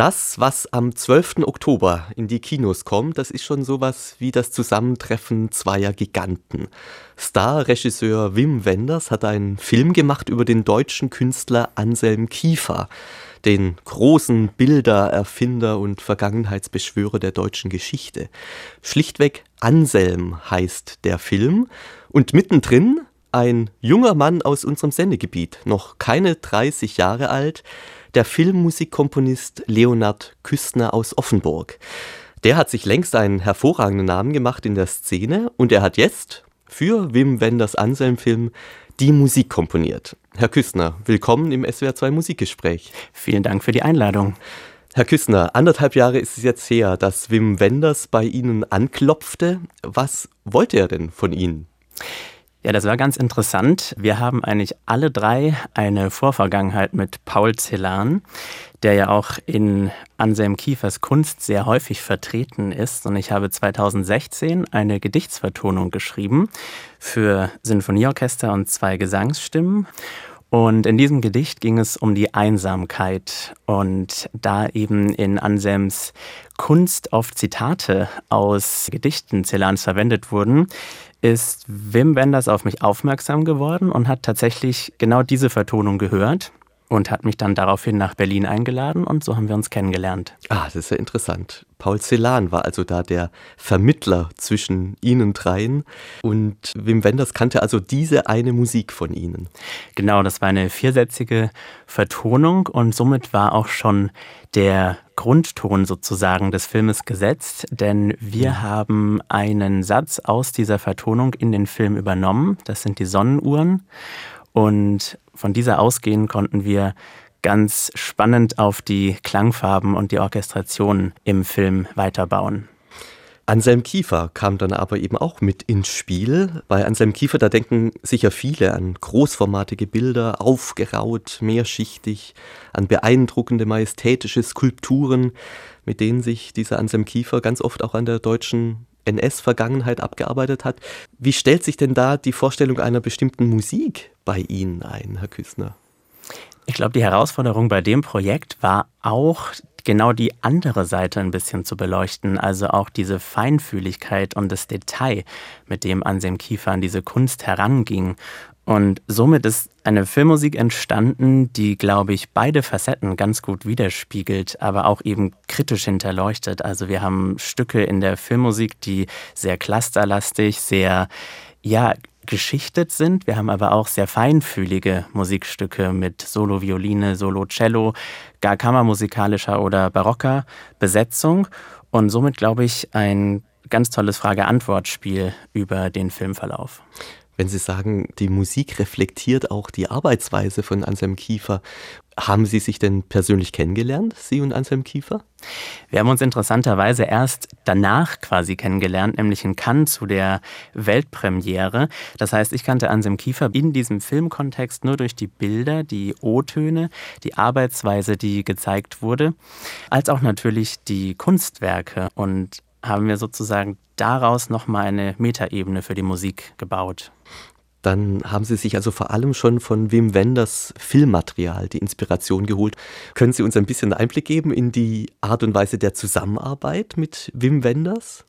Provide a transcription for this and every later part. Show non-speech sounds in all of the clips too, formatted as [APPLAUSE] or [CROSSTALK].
Das, was am 12. Oktober in die Kinos kommt, das ist schon sowas wie das Zusammentreffen zweier Giganten. Star-Regisseur Wim Wenders hat einen Film gemacht über den deutschen Künstler Anselm Kiefer, den großen Bildererfinder und Vergangenheitsbeschwörer der deutschen Geschichte. Schlichtweg Anselm heißt der Film und mittendrin ein junger Mann aus unserem Sendegebiet, noch keine 30 Jahre alt, der Filmmusikkomponist Leonard Küstner aus Offenburg. Der hat sich längst einen hervorragenden Namen gemacht in der Szene und er hat jetzt für Wim Wenders Anselm-Film die Musik komponiert. Herr Küstner, willkommen im SWR2 Musikgespräch. Vielen Dank für die Einladung. Herr Küstner, anderthalb Jahre ist es jetzt her, dass Wim Wenders bei Ihnen anklopfte. Was wollte er denn von Ihnen? Ja, das war ganz interessant. Wir haben eigentlich alle drei eine Vorvergangenheit mit Paul Celan, der ja auch in Anselm Kiefers Kunst sehr häufig vertreten ist. Und ich habe 2016 eine Gedichtsvertonung geschrieben für Sinfonieorchester und zwei Gesangsstimmen. Und in diesem Gedicht ging es um die Einsamkeit und da eben in Anselms Kunst oft Zitate aus Gedichten Celans verwendet wurden, ist Wim Wenders auf mich aufmerksam geworden und hat tatsächlich genau diese Vertonung gehört und hat mich dann daraufhin nach Berlin eingeladen und so haben wir uns kennengelernt. Ah, das ist ja interessant. Paul Celan war also da der Vermittler zwischen Ihnen dreien und Wim Wenders kannte also diese eine Musik von Ihnen. Genau, das war eine viersätzige Vertonung und somit war auch schon der Grundton sozusagen des Filmes gesetzt, denn wir haben einen Satz aus dieser Vertonung in den Film übernommen. Das sind die Sonnenuhren. Und von dieser ausgehen konnten wir ganz spannend auf die Klangfarben und die Orchestration im Film weiterbauen. Anselm Kiefer kam dann aber eben auch mit ins Spiel. Bei Anselm Kiefer, da denken sicher viele an großformatige Bilder, aufgeraut, mehrschichtig, an beeindruckende majestätische Skulpturen, mit denen sich dieser Anselm Kiefer ganz oft auch an der deutschen NS-Vergangenheit abgearbeitet hat. Wie stellt sich denn da die Vorstellung einer bestimmten Musik bei Ihnen ein, Herr Küssner? Ich glaube, die Herausforderung bei dem Projekt war auch genau die andere Seite ein bisschen zu beleuchten, also auch diese Feinfühligkeit und das Detail, mit dem Anselm Kiefer an diese Kunst heranging und somit ist eine Filmmusik entstanden, die, glaube ich, beide Facetten ganz gut widerspiegelt, aber auch eben kritisch hinterleuchtet. Also wir haben Stücke in der Filmmusik, die sehr clusterlastig, sehr, ja, geschichtet sind. Wir haben aber auch sehr feinfühlige Musikstücke mit Solo-Violine, Solo-Cello, gar kammermusikalischer oder barocker Besetzung und somit, glaube ich, ein ganz tolles Frage-Antwort-Spiel über den Filmverlauf wenn Sie sagen, die Musik reflektiert auch die Arbeitsweise von Anselm Kiefer. Haben Sie sich denn persönlich kennengelernt, Sie und Anselm Kiefer? Wir haben uns interessanterweise erst danach quasi kennengelernt, nämlich in Cannes zu der Weltpremiere. Das heißt, ich kannte Anselm Kiefer in diesem Filmkontext nur durch die Bilder, die O-Töne, die Arbeitsweise, die gezeigt wurde, als auch natürlich die Kunstwerke. Und haben wir sozusagen daraus nochmal eine Metaebene für die Musik gebaut. Dann haben Sie sich also vor allem schon von Wim Wenders Filmmaterial die Inspiration geholt. Können Sie uns ein bisschen Einblick geben in die Art und Weise der Zusammenarbeit mit Wim Wenders?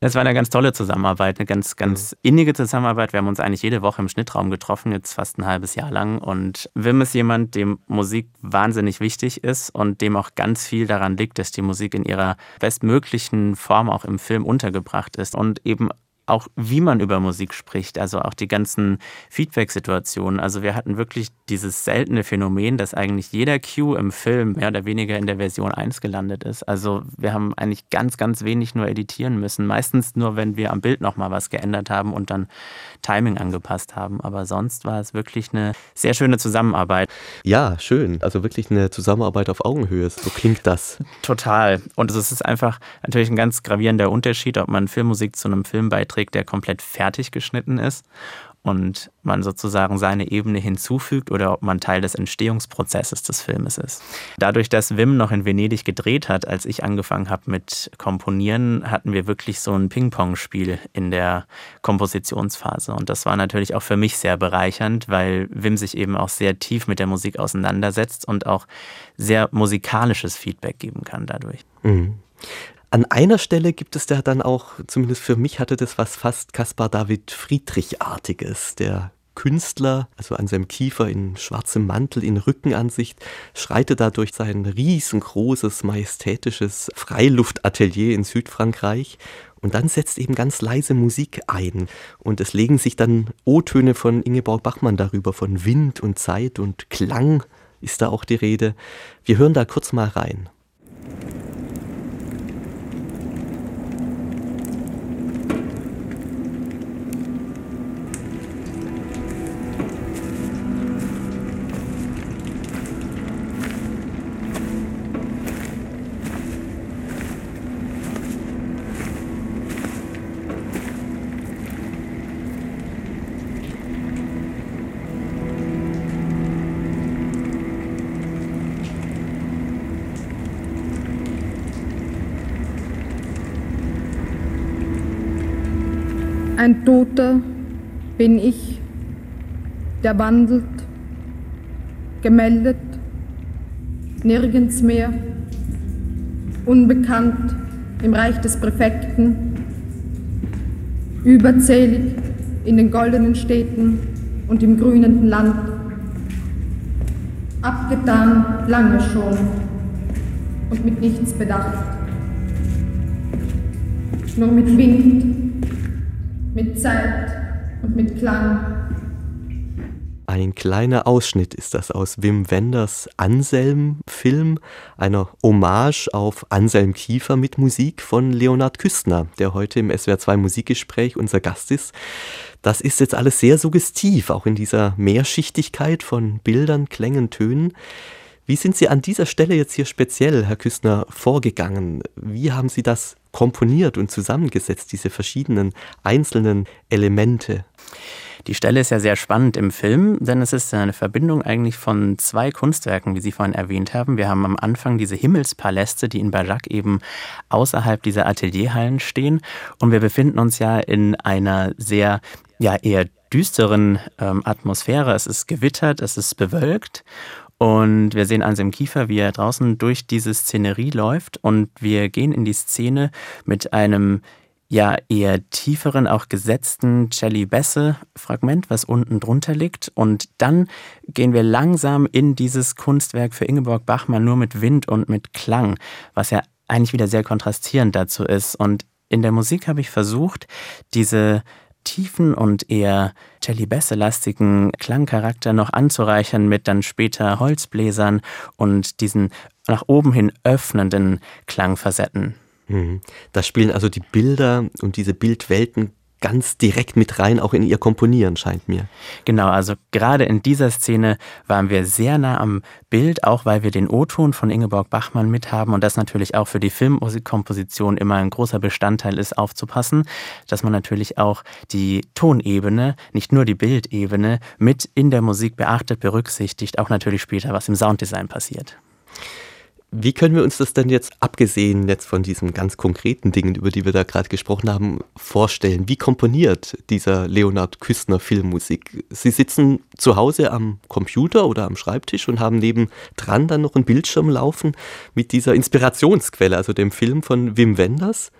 Das war eine ganz tolle Zusammenarbeit, eine ganz, ganz innige Zusammenarbeit. Wir haben uns eigentlich jede Woche im Schnittraum getroffen, jetzt fast ein halbes Jahr lang. Und Wim ist jemand, dem Musik wahnsinnig wichtig ist und dem auch ganz viel daran liegt, dass die Musik in ihrer bestmöglichen Form auch im Film untergebracht ist und eben auch wie man über Musik spricht, also auch die ganzen Feedback-Situationen. Also wir hatten wirklich dieses seltene Phänomen, dass eigentlich jeder Cue im Film mehr oder weniger in der Version 1 gelandet ist. Also wir haben eigentlich ganz, ganz wenig nur editieren müssen. Meistens nur, wenn wir am Bild nochmal was geändert haben und dann Timing angepasst haben. Aber sonst war es wirklich eine sehr schöne Zusammenarbeit. Ja, schön. Also wirklich eine Zusammenarbeit auf Augenhöhe. So klingt das. Total. Und es ist einfach natürlich ein ganz gravierender Unterschied, ob man Filmmusik zu einem Film beiträgt, der komplett fertig geschnitten ist und man sozusagen seine Ebene hinzufügt oder ob man Teil des Entstehungsprozesses des Filmes ist. Dadurch, dass Wim noch in Venedig gedreht hat, als ich angefangen habe mit Komponieren, hatten wir wirklich so ein Ping-Pong-Spiel in der Kompositionsphase. Und das war natürlich auch für mich sehr bereichernd, weil Wim sich eben auch sehr tief mit der Musik auseinandersetzt und auch sehr musikalisches Feedback geben kann dadurch. Mhm. An einer Stelle gibt es da dann auch, zumindest für mich hatte das was fast Caspar David Friedrich-artiges. Der Künstler, also an seinem Kiefer in schwarzem Mantel, in Rückenansicht, schreitet da durch sein riesengroßes, majestätisches Freiluftatelier in Südfrankreich und dann setzt eben ganz leise Musik ein. Und es legen sich dann O-Töne von Ingeborg Bachmann darüber, von Wind und Zeit und Klang ist da auch die Rede. Wir hören da kurz mal rein. Ein Toter bin ich, der wandelt, gemeldet, nirgends mehr, unbekannt im Reich des Präfekten, überzählig in den goldenen Städten und im grünenden Land, abgetan lange schon und mit nichts bedacht, nur mit Wind mit Zeit und mit Klang. Ein kleiner Ausschnitt ist das aus Wim Wenders Anselm-Film, einer Hommage auf Anselm Kiefer mit Musik von Leonhard Küstner, der heute im SWR2 Musikgespräch unser Gast ist. Das ist jetzt alles sehr suggestiv, auch in dieser Mehrschichtigkeit von Bildern, Klängen, Tönen. Wie sind Sie an dieser Stelle jetzt hier speziell, Herr Küstner, vorgegangen? Wie haben Sie das komponiert und zusammengesetzt, diese verschiedenen einzelnen Elemente? Die Stelle ist ja sehr spannend im Film, denn es ist eine Verbindung eigentlich von zwei Kunstwerken, wie Sie vorhin erwähnt haben. Wir haben am Anfang diese Himmelspaläste, die in Bajac eben außerhalb dieser Atelierhallen stehen. Und wir befinden uns ja in einer sehr, ja, eher düsteren ähm, Atmosphäre. Es ist gewittert, es ist bewölkt. Und wir sehen Ansem Kiefer, wie er draußen durch diese Szenerie läuft. Und wir gehen in die Szene mit einem ja eher tieferen, auch gesetzten Celli-Besse-Fragment, was unten drunter liegt. Und dann gehen wir langsam in dieses Kunstwerk für Ingeborg Bachmann nur mit Wind und mit Klang, was ja eigentlich wieder sehr kontrastierend dazu ist. Und in der Musik habe ich versucht, diese tiefen und eher Celli-Besse-lastigen Klangcharakter noch anzureichern mit dann später Holzbläsern und diesen nach oben hin öffnenden Klangfacetten. Mhm. Da spielen also die Bilder und diese Bildwelten ganz direkt mit rein, auch in ihr Komponieren, scheint mir. Genau, also gerade in dieser Szene waren wir sehr nah am Bild, auch weil wir den O-Ton von Ingeborg Bachmann mithaben und das natürlich auch für die Filmmusikkomposition immer ein großer Bestandteil ist, aufzupassen, dass man natürlich auch die Tonebene, nicht nur die Bildebene, mit in der Musik beachtet, berücksichtigt, auch natürlich später, was im Sounddesign passiert. Wie können wir uns das denn jetzt, abgesehen jetzt von diesen ganz konkreten Dingen, über die wir da gerade gesprochen haben, vorstellen? Wie komponiert dieser Leonard Küstner Filmmusik? Sie sitzen zu Hause am Computer oder am Schreibtisch und haben nebendran dann noch einen Bildschirm laufen mit dieser Inspirationsquelle, also dem Film von Wim Wenders.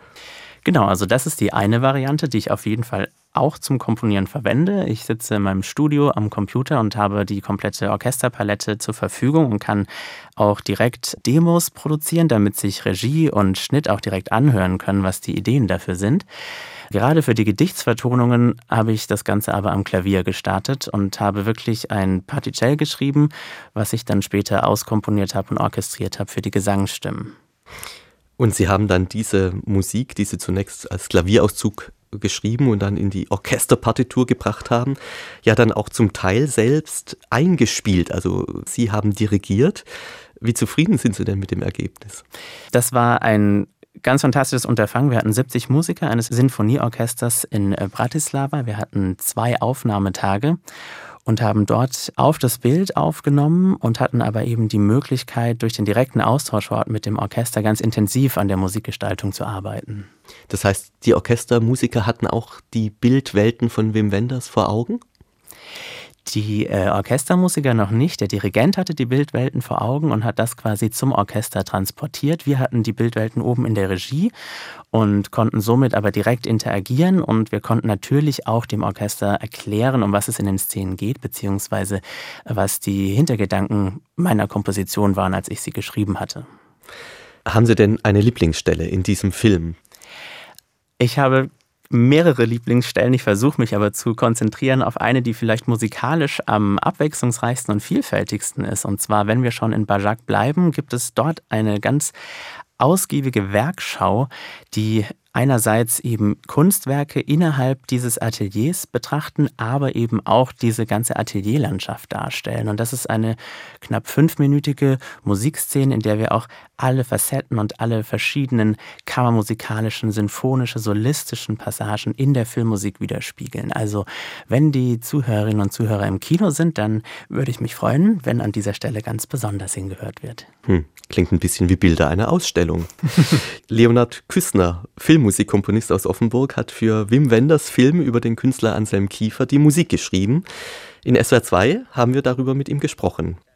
Genau, also das ist die eine Variante, die ich auf jeden Fall auch zum Komponieren verwende. Ich sitze in meinem Studio am Computer und habe die komplette Orchesterpalette zur Verfügung und kann auch direkt Demos produzieren, damit sich Regie und Schnitt auch direkt anhören können, was die Ideen dafür sind. Gerade für die Gedichtsvertonungen habe ich das Ganze aber am Klavier gestartet und habe wirklich ein Particell geschrieben, was ich dann später auskomponiert habe und orchestriert habe für die Gesangsstimmen. Und Sie haben dann diese Musik, die Sie zunächst als Klavierauszug geschrieben und dann in die Orchesterpartitur gebracht haben, ja dann auch zum Teil selbst eingespielt. Also Sie haben dirigiert. Wie zufrieden sind Sie denn mit dem Ergebnis? Das war ein ganz fantastisches Unterfangen. Wir hatten 70 Musiker eines Sinfonieorchesters in äh, Bratislava. Wir hatten zwei Aufnahmetage und haben dort auf das Bild aufgenommen und hatten aber eben die Möglichkeit, durch den direkten Austausch mit dem Orchester ganz intensiv an der Musikgestaltung zu arbeiten. Das heißt, die Orchestermusiker hatten auch die Bildwelten von Wim Wenders vor Augen? Die äh, Orchestermusiker noch nicht. Der Dirigent hatte die Bildwelten vor Augen und hat das quasi zum Orchester transportiert. Wir hatten die Bildwelten oben in der Regie und konnten somit aber direkt interagieren und wir konnten natürlich auch dem Orchester erklären, um was es in den Szenen geht, beziehungsweise was die Hintergedanken meiner Komposition waren, als ich sie geschrieben hatte. Haben Sie denn eine Lieblingsstelle in diesem Film? Ich habe mehrere Lieblingsstellen. Ich versuche mich aber zu konzentrieren auf eine, die vielleicht musikalisch am abwechslungsreichsten und vielfältigsten ist. Und zwar, wenn wir schon in Bajak bleiben, gibt es dort eine ganz ausgiebige Werkschau, die einerseits eben Kunstwerke innerhalb dieses Ateliers betrachten, aber eben auch diese ganze Atelierlandschaft darstellen. Und das ist eine knapp fünfminütige Musikszene, in der wir auch alle Facetten und alle verschiedenen kammermusikalischen, sinfonische, solistischen Passagen in der Filmmusik widerspiegeln. Also wenn die Zuhörerinnen und Zuhörer im Kino sind, dann würde ich mich freuen, wenn an dieser Stelle ganz besonders hingehört wird. Hm, klingt ein bisschen wie Bilder einer Ausstellung. [LAUGHS] Leonard Küssner, Film Filmmusikkomponist aus Offenburg, hat für Wim Wenders Film über den Künstler Anselm Kiefer die Musik geschrieben. In SWR 2 haben wir darüber mit ihm gesprochen.